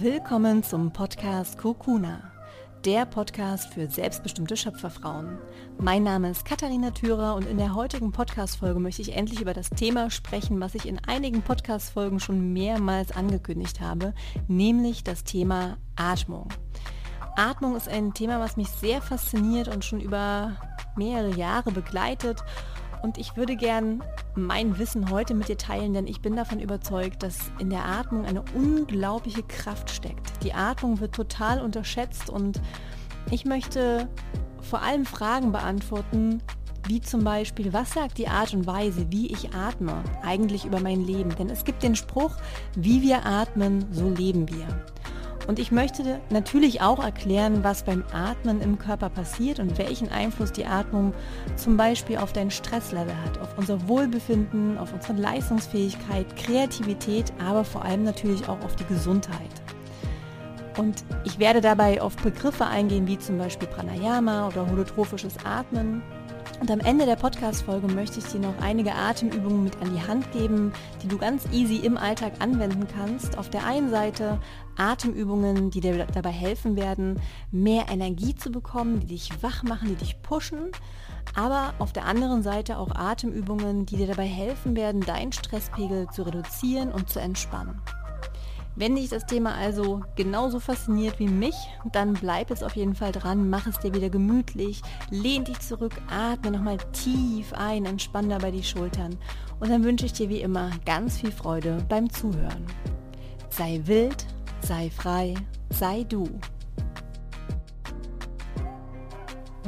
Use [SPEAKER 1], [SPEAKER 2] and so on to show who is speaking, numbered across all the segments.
[SPEAKER 1] Willkommen zum Podcast Kokuna, der Podcast für selbstbestimmte Schöpferfrauen. Mein Name ist Katharina Thürer und in der heutigen Podcast-Folge möchte ich endlich über das Thema sprechen, was ich in einigen Podcast-Folgen schon mehrmals angekündigt habe, nämlich das Thema Atmung. Atmung ist ein Thema, was mich sehr fasziniert und schon über mehrere Jahre begleitet und ich würde gern mein Wissen heute mit dir teilen, denn ich bin davon überzeugt, dass in der Atmung eine unglaubliche Kraft steckt. Die Atmung wird total unterschätzt und ich möchte vor allem Fragen beantworten, wie zum Beispiel, was sagt die Art und Weise, wie ich atme, eigentlich über mein Leben? Denn es gibt den Spruch, wie wir atmen, so leben wir. Und ich möchte natürlich auch erklären, was beim Atmen im Körper passiert und welchen Einfluss die Atmung zum Beispiel auf dein Stresslevel hat, auf unser Wohlbefinden, auf unsere Leistungsfähigkeit, Kreativität, aber vor allem natürlich auch auf die Gesundheit. Und ich werde dabei auf Begriffe eingehen, wie zum Beispiel Pranayama oder holotrophisches Atmen, und am Ende der Podcast-Folge möchte ich dir noch einige Atemübungen mit an die Hand geben, die du ganz easy im Alltag anwenden kannst. Auf der einen Seite Atemübungen, die dir dabei helfen werden, mehr Energie zu bekommen, die dich wach machen, die dich pushen. Aber auf der anderen Seite auch Atemübungen, die dir dabei helfen werden, deinen Stresspegel zu reduzieren und zu entspannen. Wenn dich das Thema also genauso fasziniert wie mich, dann bleib jetzt auf jeden Fall dran, mach es dir wieder gemütlich, lehn dich zurück, atme nochmal tief ein, entspann dabei die Schultern und dann wünsche ich dir wie immer ganz viel Freude beim Zuhören. Sei wild, sei frei, sei du.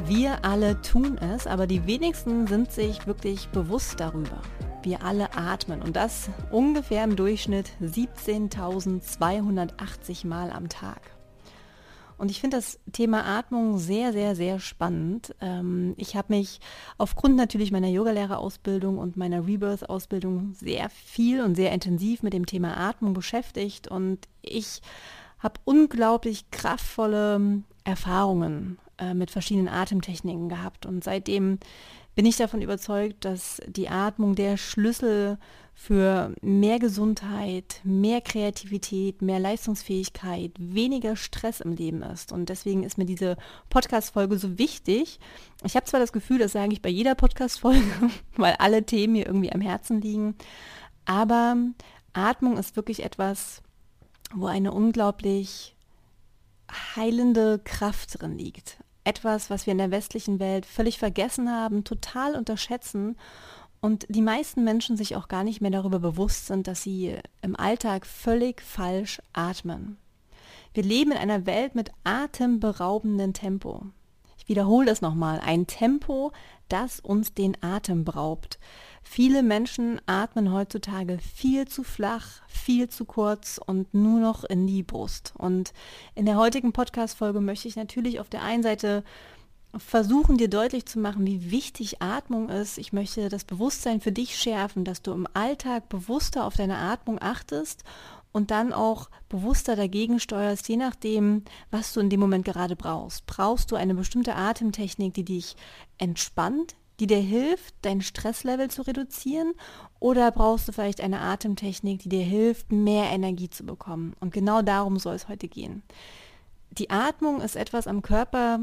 [SPEAKER 1] Wir alle tun es, aber die wenigsten sind sich wirklich bewusst darüber wir alle atmen und das ungefähr im Durchschnitt 17.280 Mal am Tag. Und ich finde das Thema Atmung sehr, sehr, sehr spannend. Ähm, ich habe mich aufgrund natürlich meiner Yogalehrerausbildung und meiner Rebirth-Ausbildung sehr viel und sehr intensiv mit dem Thema Atmung beschäftigt und ich habe unglaublich kraftvolle Erfahrungen äh, mit verschiedenen Atemtechniken gehabt und seitdem bin ich davon überzeugt, dass die Atmung der Schlüssel für mehr Gesundheit, mehr Kreativität, mehr Leistungsfähigkeit, weniger Stress im Leben ist. Und deswegen ist mir diese Podcast-Folge so wichtig. Ich habe zwar das Gefühl, das sage ich bei jeder Podcast-Folge, weil alle Themen mir irgendwie am Herzen liegen, aber Atmung ist wirklich etwas, wo eine unglaublich heilende Kraft drin liegt etwas, was wir in der westlichen Welt völlig vergessen haben, total unterschätzen und die meisten Menschen sich auch gar nicht mehr darüber bewusst sind, dass sie im Alltag völlig falsch atmen. Wir leben in einer Welt mit atemberaubendem Tempo. Wiederhole das nochmal. Ein Tempo, das uns den Atem beraubt. Viele Menschen atmen heutzutage viel zu flach, viel zu kurz und nur noch in die Brust. Und in der heutigen Podcast-Folge möchte ich natürlich auf der einen Seite versuchen, dir deutlich zu machen, wie wichtig Atmung ist. Ich möchte das Bewusstsein für dich schärfen, dass du im Alltag bewusster auf deine Atmung achtest und dann auch bewusster dagegen steuerst, je nachdem, was du in dem Moment gerade brauchst. Brauchst du eine bestimmte Atemtechnik, die dich entspannt, die dir hilft, dein Stresslevel zu reduzieren? Oder brauchst du vielleicht eine Atemtechnik, die dir hilft, mehr Energie zu bekommen? Und genau darum soll es heute gehen. Die Atmung ist etwas am Körper,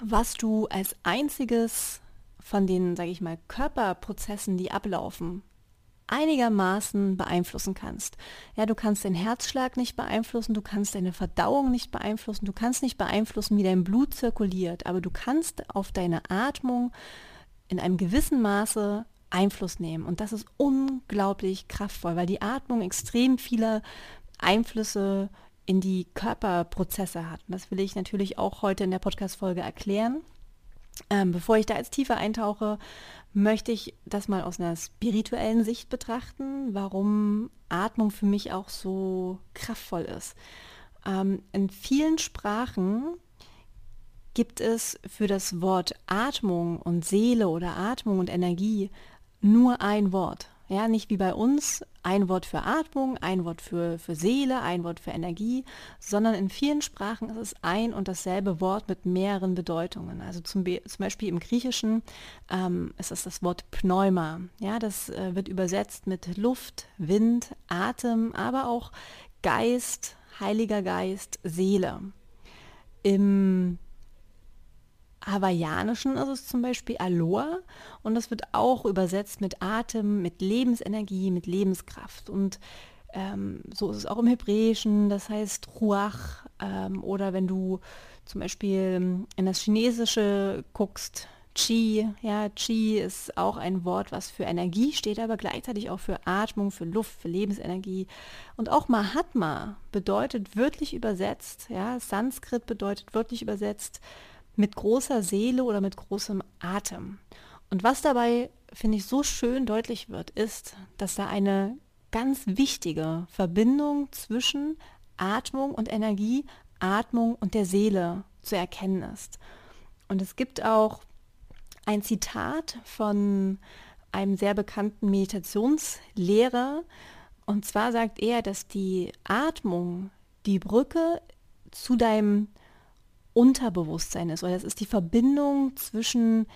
[SPEAKER 1] was du als einziges von den, sage ich mal, Körperprozessen, die ablaufen, einigermaßen beeinflussen kannst. Ja, du kannst den Herzschlag nicht beeinflussen, du kannst deine Verdauung nicht beeinflussen, du kannst nicht beeinflussen, wie dein Blut zirkuliert, aber du kannst auf deine Atmung in einem gewissen Maße Einfluss nehmen. Und das ist unglaublich kraftvoll, weil die Atmung extrem viele Einflüsse in die Körperprozesse hat. Das will ich natürlich auch heute in der Podcast-Folge erklären. Ähm, bevor ich da jetzt tiefer eintauche, möchte ich das mal aus einer spirituellen Sicht betrachten, warum Atmung für mich auch so kraftvoll ist. Ähm, in vielen Sprachen gibt es für das Wort Atmung und Seele oder Atmung und Energie nur ein Wort. Ja, nicht wie bei uns ein Wort für Atmung, ein Wort für, für Seele, ein Wort für Energie, sondern in vielen Sprachen ist es ein und dasselbe Wort mit mehreren Bedeutungen. Also zum, zum Beispiel im Griechischen ähm, ist es das Wort Pneuma. Ja, das äh, wird übersetzt mit Luft, Wind, Atem, aber auch Geist, Heiliger Geist, Seele. Im Hawaiianischen ist es zum Beispiel Aloha und das wird auch übersetzt mit Atem, mit Lebensenergie, mit Lebenskraft. Und ähm, so ist es auch im Hebräischen, das heißt Ruach. Ähm, oder wenn du zum Beispiel in das Chinesische guckst, Qi, ja, Qi ist auch ein Wort, was für Energie steht, aber gleichzeitig auch für Atmung, für Luft, für Lebensenergie. Und auch Mahatma bedeutet wörtlich übersetzt, ja, Sanskrit bedeutet wörtlich übersetzt mit großer Seele oder mit großem Atem. Und was dabei, finde ich, so schön deutlich wird, ist, dass da eine ganz wichtige Verbindung zwischen Atmung und Energie, Atmung und der Seele zu erkennen ist. Und es gibt auch ein Zitat von einem sehr bekannten Meditationslehrer. Und zwar sagt er, dass die Atmung die Brücke zu deinem Unterbewusstsein ist. Oder das ist die Verbindung zwischen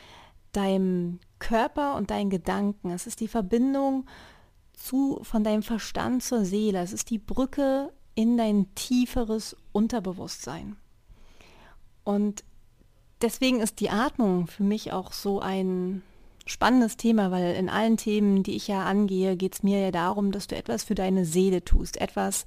[SPEAKER 1] deinem Körper und deinen Gedanken. Es ist die Verbindung zu, von deinem Verstand zur Seele. Es ist die Brücke in dein tieferes Unterbewusstsein. Und deswegen ist die Atmung für mich auch so ein spannendes Thema, weil in allen Themen, die ich ja angehe, geht es mir ja darum, dass du etwas für deine Seele tust, etwas,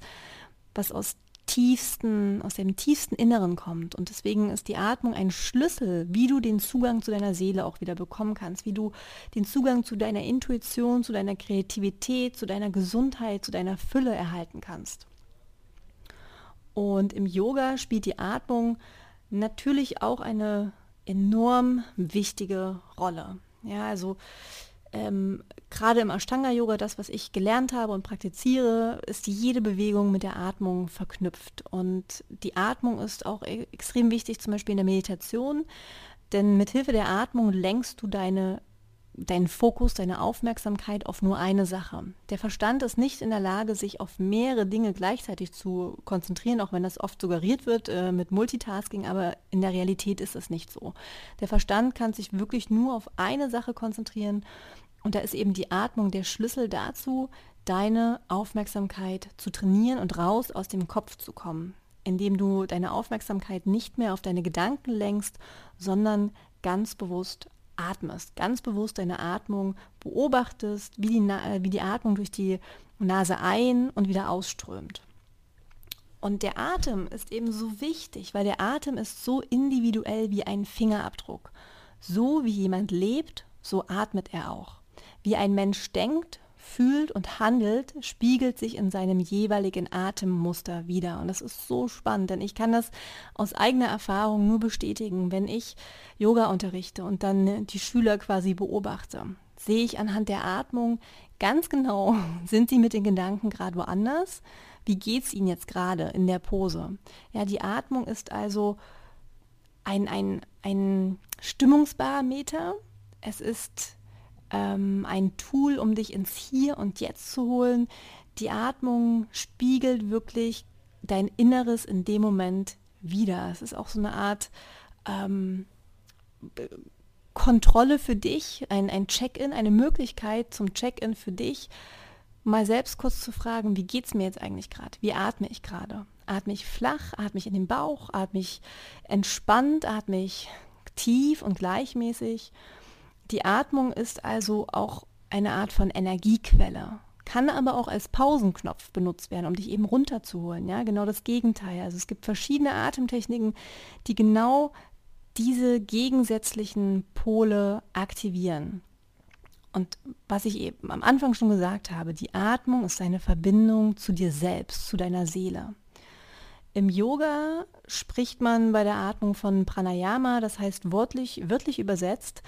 [SPEAKER 1] was aus tiefsten, aus dem tiefsten Inneren kommt. Und deswegen ist die Atmung ein Schlüssel, wie du den Zugang zu deiner Seele auch wieder bekommen kannst, wie du den Zugang zu deiner Intuition, zu deiner Kreativität, zu deiner Gesundheit, zu deiner Fülle erhalten kannst. Und im Yoga spielt die Atmung natürlich auch eine enorm wichtige Rolle. Ja, also ähm, gerade im Ashtanga-Yoga, das, was ich gelernt habe und praktiziere, ist jede Bewegung mit der Atmung verknüpft. Und die Atmung ist auch e extrem wichtig, zum Beispiel in der Meditation, denn mit Hilfe der Atmung lenkst du deine deinen Fokus, deine Aufmerksamkeit auf nur eine Sache. Der Verstand ist nicht in der Lage, sich auf mehrere Dinge gleichzeitig zu konzentrieren, auch wenn das oft suggeriert wird äh, mit Multitasking, aber in der Realität ist es nicht so. Der Verstand kann sich wirklich nur auf eine Sache konzentrieren und da ist eben die Atmung der Schlüssel dazu, deine Aufmerksamkeit zu trainieren und raus aus dem Kopf zu kommen, indem du deine Aufmerksamkeit nicht mehr auf deine Gedanken lenkst, sondern ganz bewusst atmest, ganz bewusst deine Atmung beobachtest, wie die, äh, wie die Atmung durch die Nase ein- und wieder ausströmt. Und der Atem ist eben so wichtig, weil der Atem ist so individuell wie ein Fingerabdruck. So wie jemand lebt, so atmet er auch. Wie ein Mensch denkt, fühlt und handelt, spiegelt sich in seinem jeweiligen Atemmuster wieder. Und das ist so spannend, denn ich kann das aus eigener Erfahrung nur bestätigen, wenn ich Yoga unterrichte und dann die Schüler quasi beobachte. Sehe ich anhand der Atmung ganz genau, sind sie mit den Gedanken gerade woanders? Wie geht es ihnen jetzt gerade in der Pose? Ja, die Atmung ist also ein, ein, ein Stimmungsbarometer. Es ist ähm, ein Tool, um dich ins Hier und Jetzt zu holen. Die Atmung spiegelt wirklich dein Inneres in dem Moment wieder. Es ist auch so eine Art ähm, Kontrolle für dich, ein, ein Check-in, eine Möglichkeit zum Check-in für dich, mal selbst kurz zu fragen, wie geht es mir jetzt eigentlich gerade? Wie atme ich gerade? Atme ich flach? Atme ich in den Bauch? Atme ich entspannt? Atme ich tief und gleichmäßig? Die Atmung ist also auch eine Art von Energiequelle, kann aber auch als Pausenknopf benutzt werden, um dich eben runterzuholen. Ja, genau das Gegenteil. Also es gibt verschiedene Atemtechniken, die genau diese gegensätzlichen Pole aktivieren. Und was ich eben am Anfang schon gesagt habe, die Atmung ist eine Verbindung zu dir selbst, zu deiner Seele. Im Yoga spricht man bei der Atmung von Pranayama, das heißt wörtlich, wörtlich übersetzt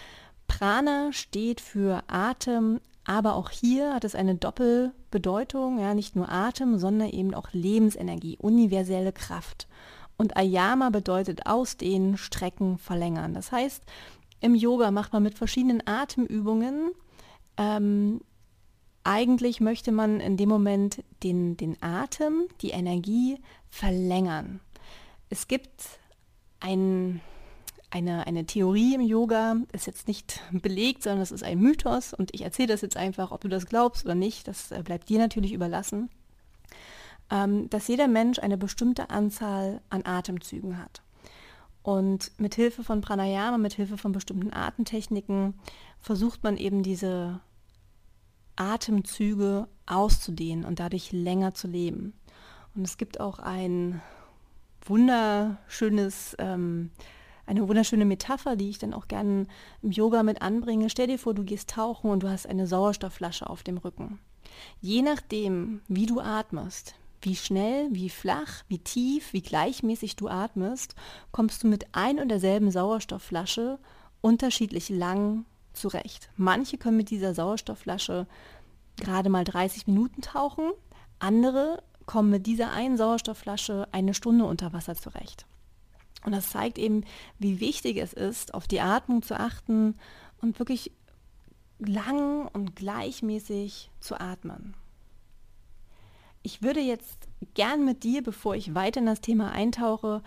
[SPEAKER 1] Prana steht für Atem, aber auch hier hat es eine Doppelbedeutung, ja, nicht nur Atem, sondern eben auch Lebensenergie, universelle Kraft. Und Ayama bedeutet ausdehnen, strecken, verlängern. Das heißt, im Yoga macht man mit verschiedenen Atemübungen, ähm, eigentlich möchte man in dem Moment den, den Atem, die Energie verlängern. Es gibt ein eine, eine Theorie im Yoga, ist jetzt nicht belegt, sondern es ist ein Mythos und ich erzähle das jetzt einfach, ob du das glaubst oder nicht, das äh, bleibt dir natürlich überlassen. ähm, dass jeder Mensch eine bestimmte Anzahl an Atemzügen hat. Und mit Hilfe von Pranayama, mit Hilfe von bestimmten Atemtechniken versucht man eben diese Atemzüge auszudehnen und dadurch länger zu leben. Und es gibt auch ein wunderschönes, ähm, eine wunderschöne Metapher, die ich dann auch gerne im Yoga mit anbringe. Stell dir vor, du gehst tauchen und du hast eine Sauerstoffflasche auf dem Rücken. Je nachdem, wie du atmest, wie schnell, wie flach, wie tief, wie gleichmäßig du atmest, kommst du mit ein und derselben Sauerstoffflasche unterschiedlich lang zurecht. Manche können mit dieser Sauerstoffflasche gerade mal 30 Minuten tauchen, andere kommen mit dieser einen Sauerstoffflasche eine Stunde unter Wasser zurecht. Und das zeigt eben, wie wichtig es ist, auf die Atmung zu achten und wirklich lang und gleichmäßig zu atmen. Ich würde jetzt gern mit dir, bevor ich weiter in das Thema eintauche,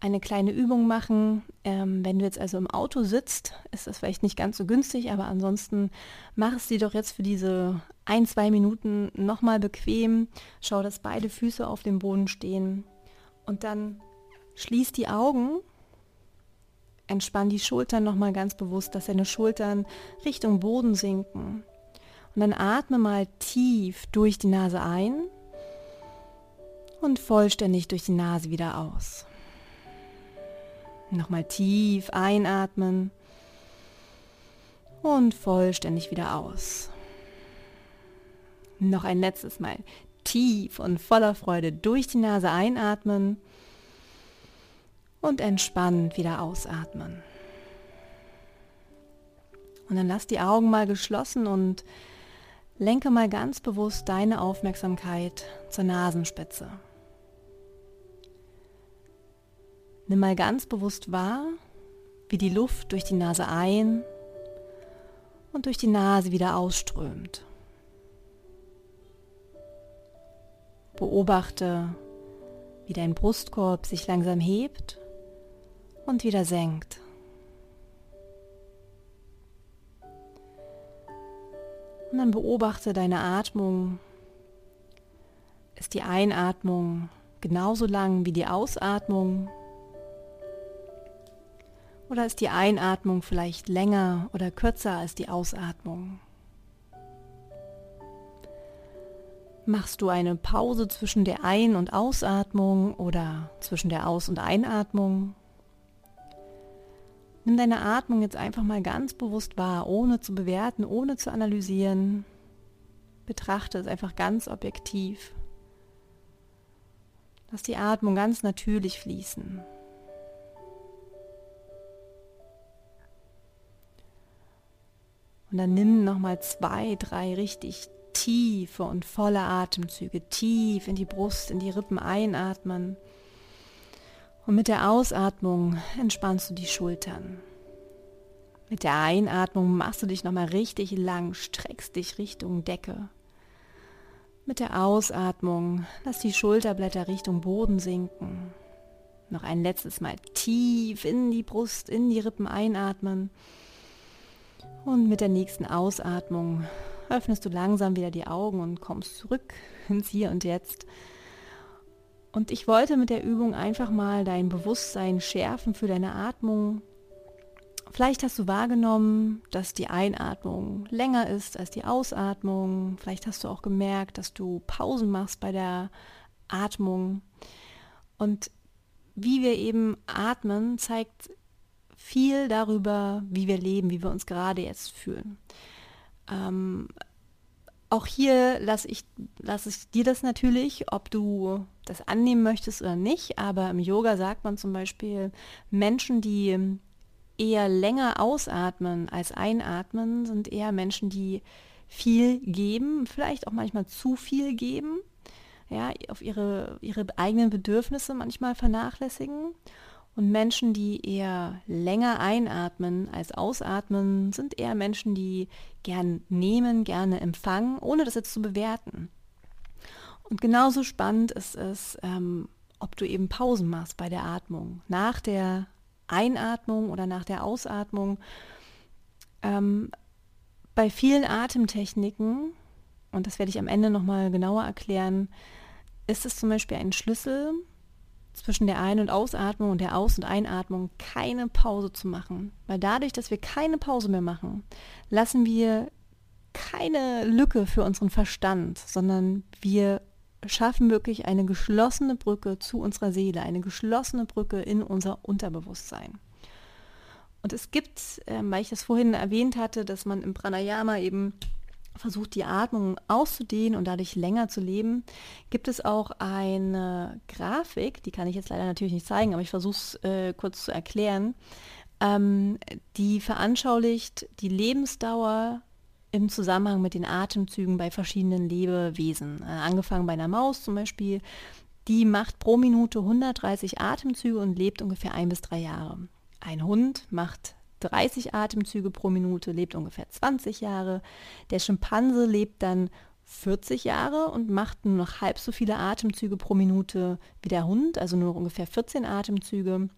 [SPEAKER 1] eine kleine Übung machen. Ähm, wenn du jetzt also im Auto sitzt, ist das vielleicht nicht ganz so günstig, aber ansonsten mach es dir doch jetzt für diese ein, zwei Minuten nochmal bequem. Schau, dass beide Füße auf dem Boden stehen und dann schließ die Augen. Entspann die Schultern nochmal ganz bewusst, dass deine Schultern Richtung Boden sinken. Und dann atme mal tief durch die Nase ein und vollständig durch die Nase wieder aus. Nochmal tief einatmen und vollständig wieder aus. Noch ein letztes Mal tief und voller Freude durch die Nase einatmen und entspannt wieder ausatmen. Und dann lass die Augen mal geschlossen und lenke mal ganz bewusst deine Aufmerksamkeit zur Nasenspitze. Nimm mal ganz bewusst wahr, wie die Luft durch die Nase ein und durch die Nase wieder ausströmt. Beobachte, wie dein Brustkorb sich langsam hebt und wieder senkt. Und dann beobachte deine Atmung. Ist die Einatmung genauso lang wie die Ausatmung? Oder ist die Einatmung vielleicht länger oder kürzer als die Ausatmung? Machst du eine Pause zwischen der Ein- und Ausatmung oder zwischen der Aus- und Einatmung? Nimm deine Atmung jetzt einfach mal ganz bewusst wahr, ohne zu bewerten, ohne zu analysieren. Betrachte es einfach ganz objektiv. Lass die Atmung ganz natürlich fließen. Und dann nimm nochmal zwei, drei richtig tiefe und volle Atemzüge, tief in die Brust, in die Rippen einatmen. Und mit der Ausatmung entspannst du die Schultern. Mit der Einatmung machst du dich nochmal richtig lang, streckst dich Richtung Decke. Mit der Ausatmung lass die Schulterblätter Richtung Boden sinken. Noch ein letztes Mal tief in die Brust, in die Rippen einatmen. Und mit der nächsten Ausatmung öffnest du langsam wieder die Augen und kommst zurück ins Hier und Jetzt. Und ich wollte mit der Übung einfach mal dein Bewusstsein schärfen für deine Atmung. Vielleicht hast du wahrgenommen, dass die Einatmung länger ist als die Ausatmung. Vielleicht hast du auch gemerkt, dass du Pausen machst bei der Atmung. Und wie wir eben atmen, zeigt viel darüber, wie wir leben, wie wir uns gerade jetzt fühlen. Ähm, auch hier lasse ich, lass ich dir das natürlich, ob du das annehmen möchtest oder nicht. Aber im Yoga sagt man zum Beispiel, Menschen, die eher länger ausatmen als einatmen, sind eher Menschen, die viel geben, vielleicht auch manchmal zu viel geben, ja, auf ihre, ihre eigenen Bedürfnisse manchmal vernachlässigen. Und Menschen, die eher länger einatmen als ausatmen, sind eher Menschen, die gern nehmen, gerne empfangen, ohne das jetzt zu bewerten. Und genauso spannend ist es, ähm, ob du eben Pausen machst bei der Atmung. Nach der Einatmung oder nach der Ausatmung. Ähm, bei vielen Atemtechniken, und das werde ich am Ende nochmal genauer erklären, ist es zum Beispiel ein Schlüssel zwischen der Ein- und Ausatmung und der Aus- und Einatmung keine Pause zu machen. Weil dadurch, dass wir keine Pause mehr machen, lassen wir keine Lücke für unseren Verstand, sondern wir schaffen wirklich eine geschlossene Brücke zu unserer Seele, eine geschlossene Brücke in unser Unterbewusstsein. Und es gibt, äh, weil ich das vorhin erwähnt hatte, dass man im Pranayama eben versucht, die Atmung auszudehnen und dadurch länger zu leben, gibt es auch eine Grafik, die kann ich jetzt leider natürlich nicht zeigen, aber ich versuche es äh, kurz zu erklären, ähm, die veranschaulicht die Lebensdauer im Zusammenhang mit den Atemzügen bei verschiedenen Lebewesen. Äh, angefangen bei einer Maus zum Beispiel, die macht pro Minute 130 Atemzüge und lebt ungefähr ein bis drei Jahre. Ein Hund macht 30 Atemzüge pro Minute, lebt ungefähr 20 Jahre. Der Schimpanse lebt dann 40 Jahre und macht nur noch halb so viele Atemzüge pro Minute wie der Hund, also nur ungefähr 14 Atemzüge.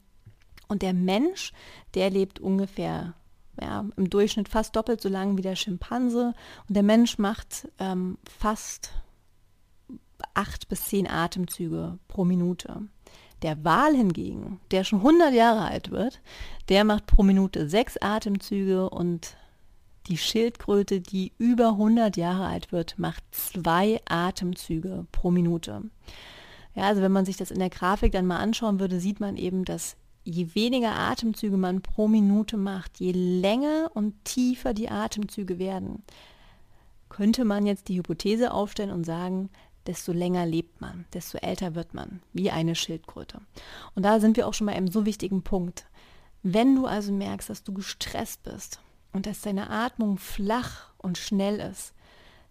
[SPEAKER 1] Und der Mensch, der lebt ungefähr ja, im Durchschnitt fast doppelt so lang wie der Schimpanse. Und der Mensch macht ähm, fast acht bis zehn Atemzüge pro Minute. Der Wal hingegen, der schon 100 Jahre alt wird, der macht pro Minute sechs Atemzüge und die Schildkröte, die über 100 Jahre alt wird, macht zwei Atemzüge pro Minute. Ja, also wenn man sich das in der Grafik dann mal anschauen würde, sieht man eben, dass je weniger Atemzüge man pro Minute macht, je länger und tiefer die Atemzüge werden, könnte man jetzt die Hypothese aufstellen und sagen, desto länger lebt man, desto älter wird man, wie eine Schildkröte. Und da sind wir auch schon bei einem so wichtigen Punkt. Wenn du also merkst, dass du gestresst bist und dass deine Atmung flach und schnell ist,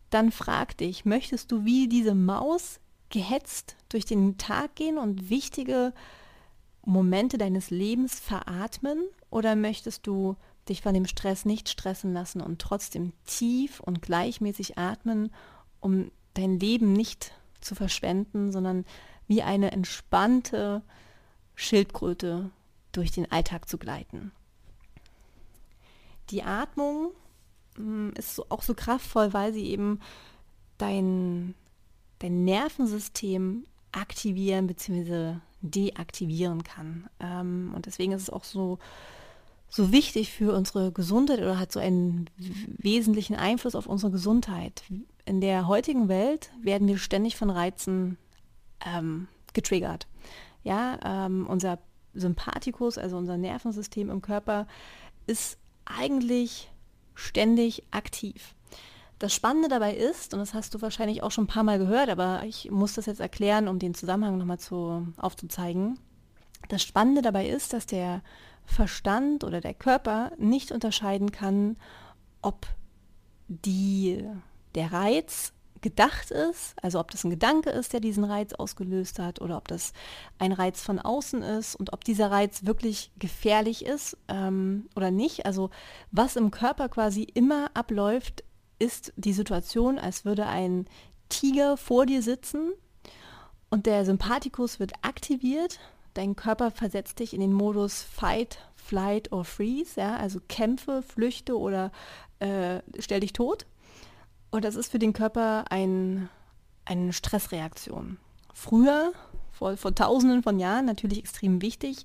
[SPEAKER 1] dann frag dich, möchtest du wie diese Maus gehetzt durch den Tag gehen und wichtige Momente deines Lebens veratmen oder möchtest du dich von dem Stress nicht stressen lassen und trotzdem tief und gleichmäßig atmen, um dein Leben nicht zu verschwenden, sondern wie eine entspannte Schildkröte durch den Alltag zu gleiten. Die Atmung hm, ist auch so kraftvoll, weil sie eben dein, dein Nervensystem aktivieren bzw. deaktivieren kann. Ähm, und deswegen ist es auch so, so wichtig für unsere Gesundheit oder hat so einen wesentlichen Einfluss auf unsere Gesundheit. In der heutigen Welt werden wir ständig von Reizen ähm, getriggert. Ja, ähm, unser Sympathikus, also unser Nervensystem im Körper, ist eigentlich ständig aktiv. Das Spannende dabei ist, und das hast du wahrscheinlich auch schon ein paar Mal gehört, aber ich muss das jetzt erklären, um den Zusammenhang nochmal zu, aufzuzeigen. Das Spannende dabei ist, dass der Verstand oder der Körper nicht unterscheiden kann, ob die, der Reiz gedacht ist, also ob das ein Gedanke ist, der diesen Reiz ausgelöst hat, oder ob das ein Reiz von außen ist und ob dieser Reiz wirklich gefährlich ist ähm, oder nicht. Also was im Körper quasi immer abläuft, ist die Situation, als würde ein Tiger vor dir sitzen und der Sympathikus wird aktiviert. Dein Körper versetzt dich in den Modus Fight, Flight or Freeze, ja, also kämpfe, flüchte oder äh, stell dich tot. Und das ist für den Körper ein, eine Stressreaktion. Früher, vor, vor tausenden von Jahren, natürlich extrem wichtig,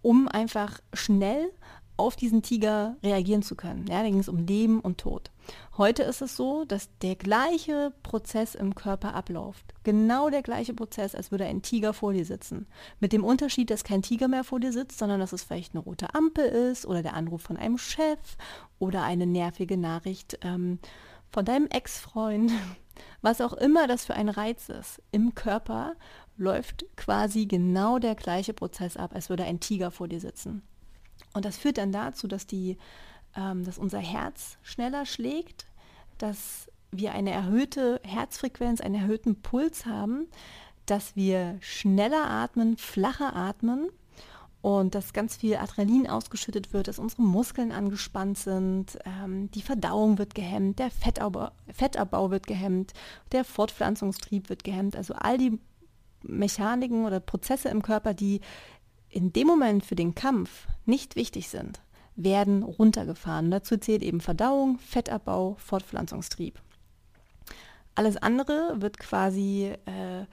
[SPEAKER 1] um einfach schnell auf diesen Tiger reagieren zu können. Ja, da ging es um Leben und Tod. Heute ist es so, dass der gleiche Prozess im Körper abläuft. Genau der gleiche Prozess, als würde ein Tiger vor dir sitzen. Mit dem Unterschied, dass kein Tiger mehr vor dir sitzt, sondern dass es vielleicht eine rote Ampel ist oder der Anruf von einem Chef oder eine nervige Nachricht ähm, von deinem Ex-Freund. Was auch immer das für ein Reiz ist. Im Körper läuft quasi genau der gleiche Prozess ab, als würde ein Tiger vor dir sitzen. Und das führt dann dazu, dass, die, ähm, dass unser Herz schneller schlägt, dass wir eine erhöhte Herzfrequenz, einen erhöhten Puls haben, dass wir schneller atmen, flacher atmen und dass ganz viel Adrenalin ausgeschüttet wird, dass unsere Muskeln angespannt sind, ähm, die Verdauung wird gehemmt, der Fettabbau, Fettabbau wird gehemmt, der Fortpflanzungstrieb wird gehemmt. Also all die Mechaniken oder Prozesse im Körper, die in dem Moment für den Kampf nicht wichtig sind, werden runtergefahren. Dazu zählt eben Verdauung, Fettabbau, Fortpflanzungstrieb. Alles andere wird quasi äh,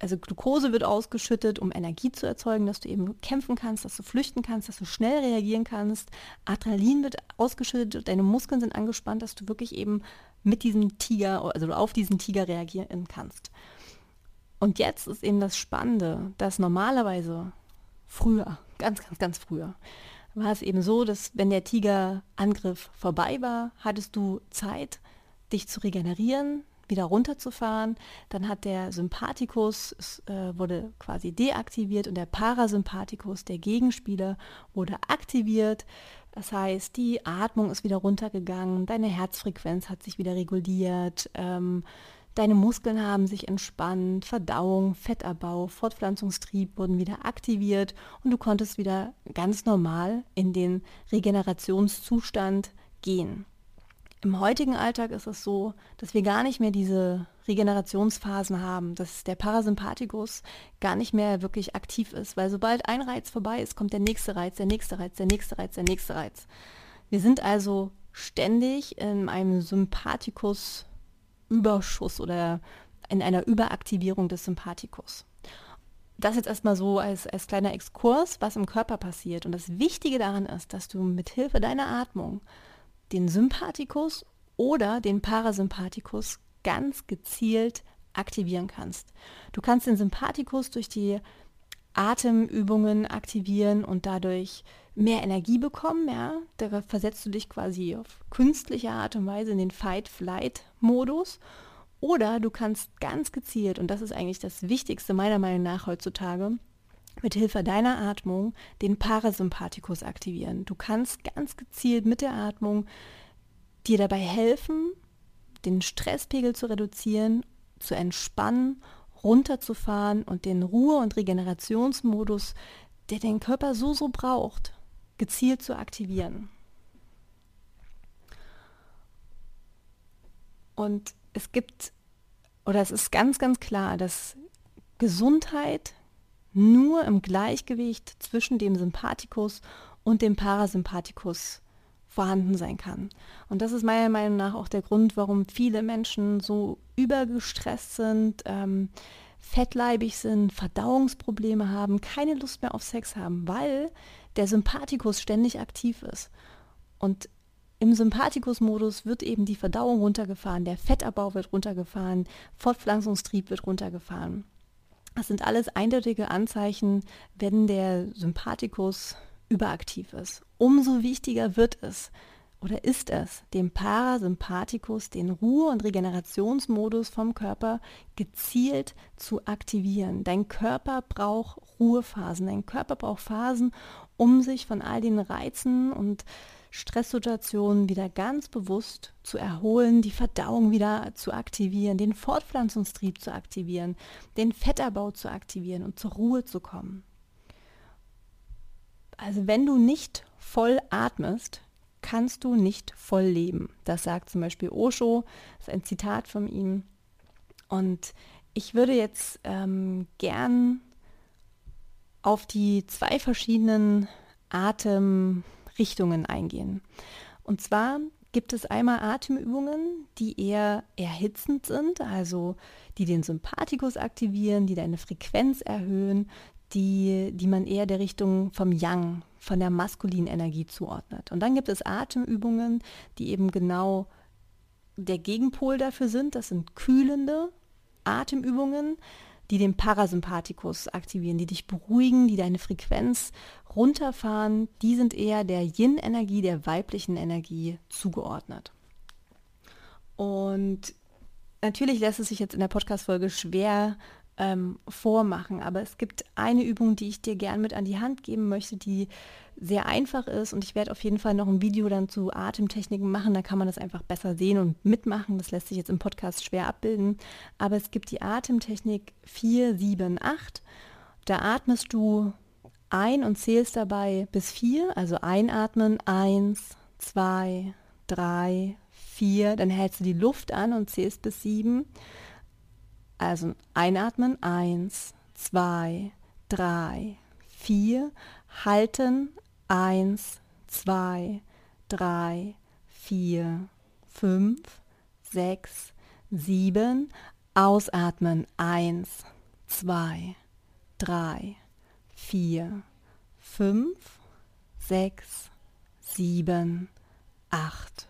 [SPEAKER 1] also Glucose wird ausgeschüttet, um Energie zu erzeugen, dass du eben kämpfen kannst, dass du flüchten kannst, dass du schnell reagieren kannst. Adrenalin wird ausgeschüttet, deine Muskeln sind angespannt, dass du wirklich eben mit diesem Tiger, also auf diesen Tiger reagieren kannst. Und jetzt ist eben das Spannende, dass normalerweise früher, ganz, ganz, ganz früher, war es eben so, dass wenn der Tigerangriff vorbei war, hattest du Zeit, dich zu regenerieren, wieder runterzufahren. Dann hat der Sympathikus, es, äh, wurde quasi deaktiviert und der Parasympathikus, der Gegenspieler, wurde aktiviert. Das heißt, die Atmung ist wieder runtergegangen, deine Herzfrequenz hat sich wieder reguliert, ähm, deine Muskeln haben sich entspannt, Verdauung, Fettabbau, Fortpflanzungstrieb wurden wieder aktiviert und du konntest wieder ganz normal in den Regenerationszustand gehen. Im heutigen Alltag ist es so, dass wir gar nicht mehr diese Regenerationsphasen haben, dass der Parasympathikus gar nicht mehr wirklich aktiv ist, weil sobald ein Reiz vorbei ist, kommt der nächste Reiz, der nächste Reiz, der nächste Reiz, der nächste Reiz. Wir sind also ständig in einem Sympathikus-Überschuss oder in einer Überaktivierung des Sympathikus. Das jetzt erstmal so als, als kleiner Exkurs, was im Körper passiert. Und das Wichtige daran ist, dass du mit Hilfe deiner Atmung den Sympathikus oder den Parasympathikus ganz gezielt aktivieren kannst. Du kannst den Sympathikus durch die Atemübungen aktivieren und dadurch mehr Energie bekommen. Ja? Da versetzt du dich quasi auf künstliche Art und Weise in den Fight-Flight-Modus. Oder du kannst ganz gezielt, und das ist eigentlich das Wichtigste meiner Meinung nach heutzutage, mit Hilfe deiner Atmung den Parasympathikus aktivieren. Du kannst ganz gezielt mit der Atmung dir dabei helfen, den Stresspegel zu reduzieren, zu entspannen, runterzufahren und den Ruhe- und Regenerationsmodus, der den Körper so, so braucht, gezielt zu aktivieren. Und es gibt, oder es ist ganz, ganz klar, dass Gesundheit nur im Gleichgewicht zwischen dem Sympathikus und dem Parasympathikus vorhanden sein kann. Und das ist meiner Meinung nach auch der Grund, warum viele Menschen so übergestresst sind, ähm, fettleibig sind, Verdauungsprobleme haben, keine Lust mehr auf Sex haben, weil der Sympathikus ständig aktiv ist. Und im Sympathikus-Modus wird eben die Verdauung runtergefahren, der Fettabbau wird runtergefahren, Fortpflanzungstrieb wird runtergefahren. Das sind alles eindeutige Anzeichen, wenn der Sympathikus überaktiv ist. Umso wichtiger wird es oder ist es, dem Parasympathikus, den Ruhe- und Regenerationsmodus vom Körper gezielt zu aktivieren. Dein Körper braucht Ruhephasen, dein Körper braucht Phasen, um sich von all den Reizen und Stresssituationen wieder ganz bewusst zu erholen, die Verdauung wieder zu aktivieren, den Fortpflanzungstrieb zu aktivieren, den Fettabbau zu aktivieren und zur Ruhe zu kommen. Also wenn du nicht voll atmest, kannst du nicht voll leben. Das sagt zum Beispiel Osho, das ist ein Zitat von ihm. Und ich würde jetzt ähm, gern auf die zwei verschiedenen Atem Richtungen eingehen. Und zwar gibt es einmal Atemübungen, die eher erhitzend sind, also die den Sympathikus aktivieren, die deine Frequenz erhöhen, die, die man eher der Richtung vom Yang, von der maskulinen Energie zuordnet. Und dann gibt es Atemübungen, die eben genau der Gegenpol dafür sind. Das sind kühlende Atemübungen, die den Parasympathikus aktivieren, die dich beruhigen, die deine Frequenz runterfahren, die sind eher der Yin-Energie, der weiblichen Energie zugeordnet. Und natürlich lässt es sich jetzt in der Podcast-Folge schwer ähm, vormachen. Aber es gibt eine Übung, die ich dir gern mit an die Hand geben möchte, die sehr einfach ist. Und ich werde auf jeden Fall noch ein Video dann zu Atemtechniken machen. Da kann man das einfach besser sehen und mitmachen. Das lässt sich jetzt im Podcast schwer abbilden. Aber es gibt die Atemtechnik 4, 7, 8. Da atmest du ein und zählst dabei bis 4. Also einatmen 1, 2, 3, 4. Dann hältst du die Luft an und zählst bis 7. Also einatmen, eins, zwei, drei, vier, halten, eins, zwei, drei, vier, fünf, sechs, sieben, ausatmen, eins, zwei, drei, vier, fünf, sechs, sieben, acht.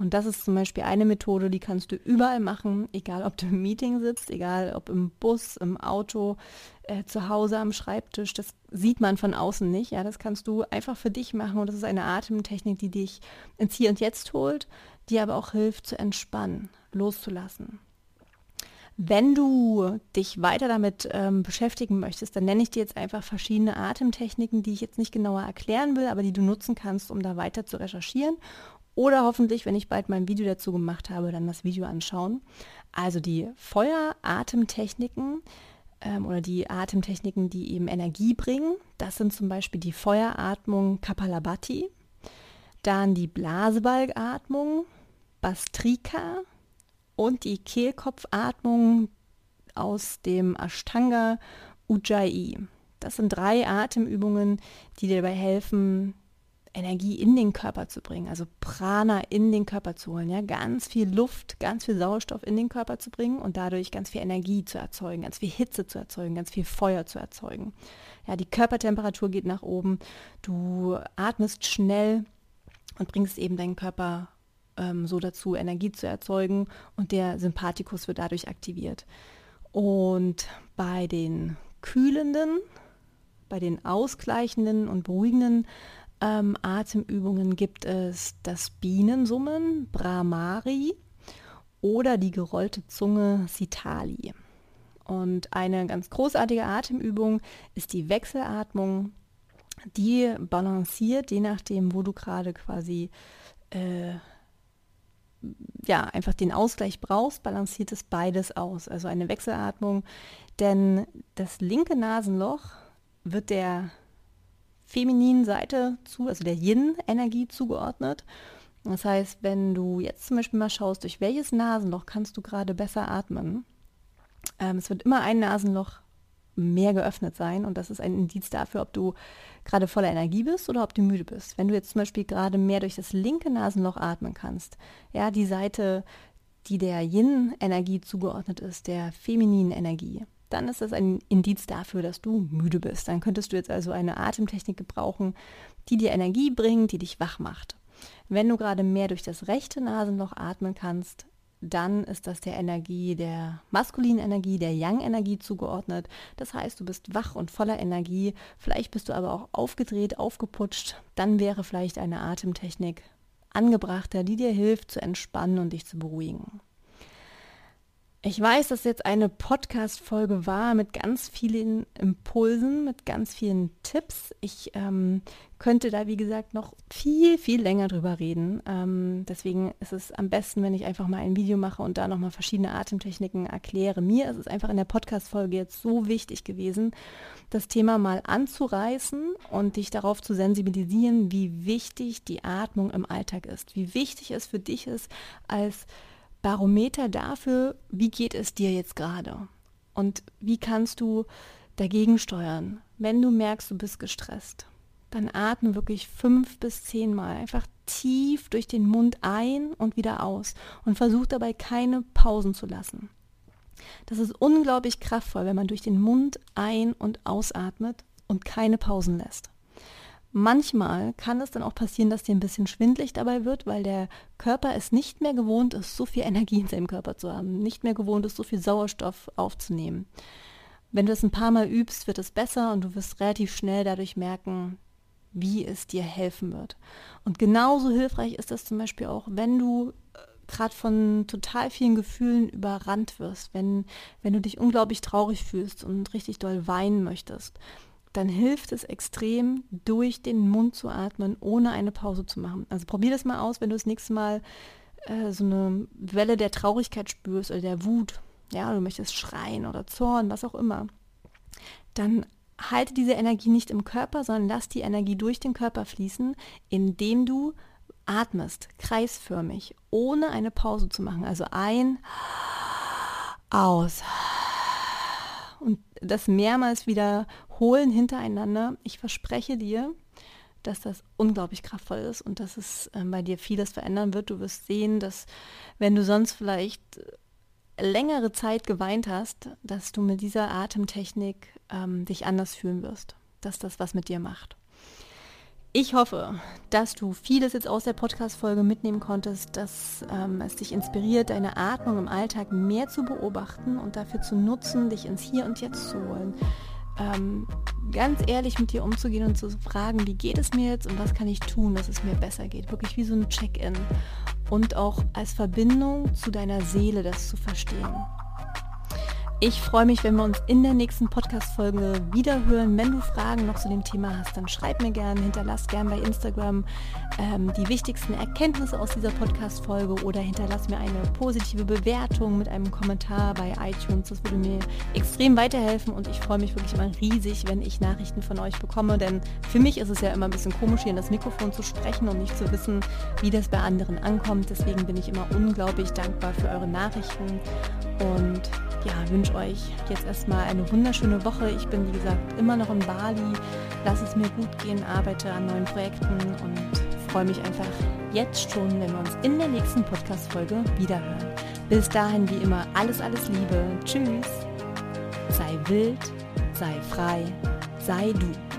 [SPEAKER 1] Und das ist zum Beispiel eine Methode, die kannst du überall machen, egal ob du im Meeting sitzt, egal ob im Bus, im Auto, äh, zu Hause am Schreibtisch. Das sieht man von außen nicht. Ja, das kannst du einfach für dich machen. Und das ist eine Atemtechnik, die dich ins Hier und Jetzt holt, die aber auch hilft zu entspannen, loszulassen. Wenn du dich weiter damit ähm, beschäftigen möchtest, dann nenne ich dir jetzt einfach verschiedene Atemtechniken, die ich jetzt nicht genauer erklären will, aber die du nutzen kannst, um da weiter zu recherchieren. Oder hoffentlich, wenn ich bald mein Video dazu gemacht habe, dann das Video anschauen. Also die Feueratemtechniken ähm, oder die Atemtechniken, die eben Energie bringen. Das sind zum Beispiel die Feueratmung Kapalabhati, dann die Blasebalgatmung Bastrika und die Kehlkopfatmung aus dem Ashtanga Ujjayi. Das sind drei Atemübungen, die dir dabei helfen, Energie in den Körper zu bringen, also Prana in den Körper zu holen, ja, ganz viel Luft, ganz viel Sauerstoff in den Körper zu bringen und dadurch ganz viel Energie zu erzeugen, ganz viel Hitze zu erzeugen, ganz viel Feuer zu erzeugen. Ja, die Körpertemperatur geht nach oben, du atmest schnell und bringst eben deinen Körper ähm, so dazu, Energie zu erzeugen und der Sympathikus wird dadurch aktiviert. Und bei den kühlenden, bei den ausgleichenden und beruhigenden ähm, Atemübungen gibt es das Bienensummen, Brahmari oder die gerollte Zunge, Sitali. Und eine ganz großartige Atemübung ist die Wechselatmung. Die balanciert, je nachdem, wo du gerade quasi äh, ja, einfach den Ausgleich brauchst, balanciert es beides aus. Also eine Wechselatmung, denn das linke Nasenloch wird der femininen Seite zu, also der Yin-Energie zugeordnet. Das heißt, wenn du jetzt zum Beispiel mal schaust, durch welches Nasenloch kannst du gerade besser atmen, ähm, es wird immer ein Nasenloch mehr geöffnet sein und das ist ein Indiz dafür, ob du gerade voller Energie bist oder ob du müde bist. Wenn du jetzt zum Beispiel gerade mehr durch das linke Nasenloch atmen kannst, ja, die Seite, die der Yin-Energie zugeordnet ist, der femininen Energie, dann ist das ein Indiz dafür, dass du müde bist. Dann könntest du jetzt also eine Atemtechnik gebrauchen, die dir Energie bringt, die dich wach macht. Wenn du gerade mehr durch das rechte Nasenloch atmen kannst, dann ist das der Energie, der maskulinen Energie, der Yang-Energie zugeordnet. Das heißt, du bist wach und voller Energie. Vielleicht bist du aber auch aufgedreht, aufgeputscht. Dann wäre vielleicht eine Atemtechnik angebrachter, die dir hilft zu entspannen und dich zu beruhigen. Ich weiß, dass jetzt eine Podcast-Folge war mit ganz vielen Impulsen, mit ganz vielen Tipps. Ich ähm, könnte da, wie gesagt, noch viel, viel länger drüber reden. Ähm, deswegen ist es am besten, wenn ich einfach mal ein Video mache und da nochmal verschiedene Atemtechniken erkläre. Mir ist es einfach in der Podcast-Folge jetzt so wichtig gewesen, das Thema mal anzureißen und dich darauf zu sensibilisieren, wie wichtig die Atmung im Alltag ist, wie wichtig es für dich ist, als Barometer dafür, wie geht es dir jetzt gerade und wie kannst du dagegen steuern, wenn du merkst, du bist gestresst. Dann atme wirklich fünf bis zehn Mal einfach tief durch den Mund ein und wieder aus und versuch dabei keine Pausen zu lassen. Das ist unglaublich kraftvoll, wenn man durch den Mund ein- und ausatmet und keine Pausen lässt. Manchmal kann es dann auch passieren, dass dir ein bisschen schwindlig dabei wird, weil der Körper es nicht mehr gewohnt ist, so viel Energie in seinem Körper zu haben, nicht mehr gewohnt ist, so viel Sauerstoff aufzunehmen. Wenn du es ein paar Mal übst, wird es besser und du wirst relativ schnell dadurch merken, wie es dir helfen wird. Und genauso hilfreich ist das zum Beispiel auch, wenn du äh, gerade von total vielen Gefühlen überrannt wirst, wenn, wenn du dich unglaublich traurig fühlst und richtig doll weinen möchtest dann hilft es extrem, durch den Mund zu atmen, ohne eine Pause zu machen. Also probier das mal aus, wenn du das nächste Mal äh, so eine Welle der Traurigkeit spürst oder der Wut, ja, du möchtest schreien oder Zorn, was auch immer. Dann halte diese Energie nicht im Körper, sondern lass die Energie durch den Körper fließen, indem du atmest, kreisförmig, ohne eine Pause zu machen. Also ein, aus und das mehrmals wiederholen hintereinander. Ich verspreche dir, dass das unglaublich kraftvoll ist und dass es äh, bei dir vieles verändern wird. Du wirst sehen, dass wenn du sonst vielleicht längere Zeit geweint hast, dass du mit dieser Atemtechnik ähm, dich anders fühlen wirst, dass das was mit dir macht. Ich hoffe, dass du vieles jetzt aus der Podcast-Folge mitnehmen konntest, dass ähm, es dich inspiriert, deine Atmung im Alltag mehr zu beobachten und dafür zu nutzen, dich ins Hier und Jetzt zu holen. Ähm, ganz ehrlich mit dir umzugehen und zu fragen, wie geht es mir jetzt und was kann ich tun, dass es mir besser geht. Wirklich wie so ein Check-in. Und auch als Verbindung zu deiner Seele das zu verstehen. Ich freue mich, wenn wir uns in der nächsten Podcast-Folge wiederhören. Wenn du Fragen noch zu dem Thema hast, dann schreib mir gerne, hinterlass gerne bei Instagram ähm, die wichtigsten Erkenntnisse aus dieser Podcast-Folge oder hinterlass mir eine positive Bewertung mit einem Kommentar bei iTunes. Das würde mir extrem weiterhelfen und ich freue mich wirklich immer riesig, wenn ich Nachrichten von euch bekomme, denn für mich ist es ja immer ein bisschen komisch, hier in das Mikrofon zu sprechen und nicht zu wissen, wie das bei anderen ankommt. Deswegen bin ich immer unglaublich dankbar für eure Nachrichten und ja, wünsche euch jetzt erstmal eine wunderschöne Woche. Ich bin, wie gesagt, immer noch in Bali. Lass es mir gut gehen, arbeite an neuen Projekten und freue mich einfach jetzt schon, wenn wir uns in der nächsten Podcast-Folge wiederhören. Bis dahin, wie immer, alles, alles Liebe. Tschüss. Sei wild, sei frei, sei du.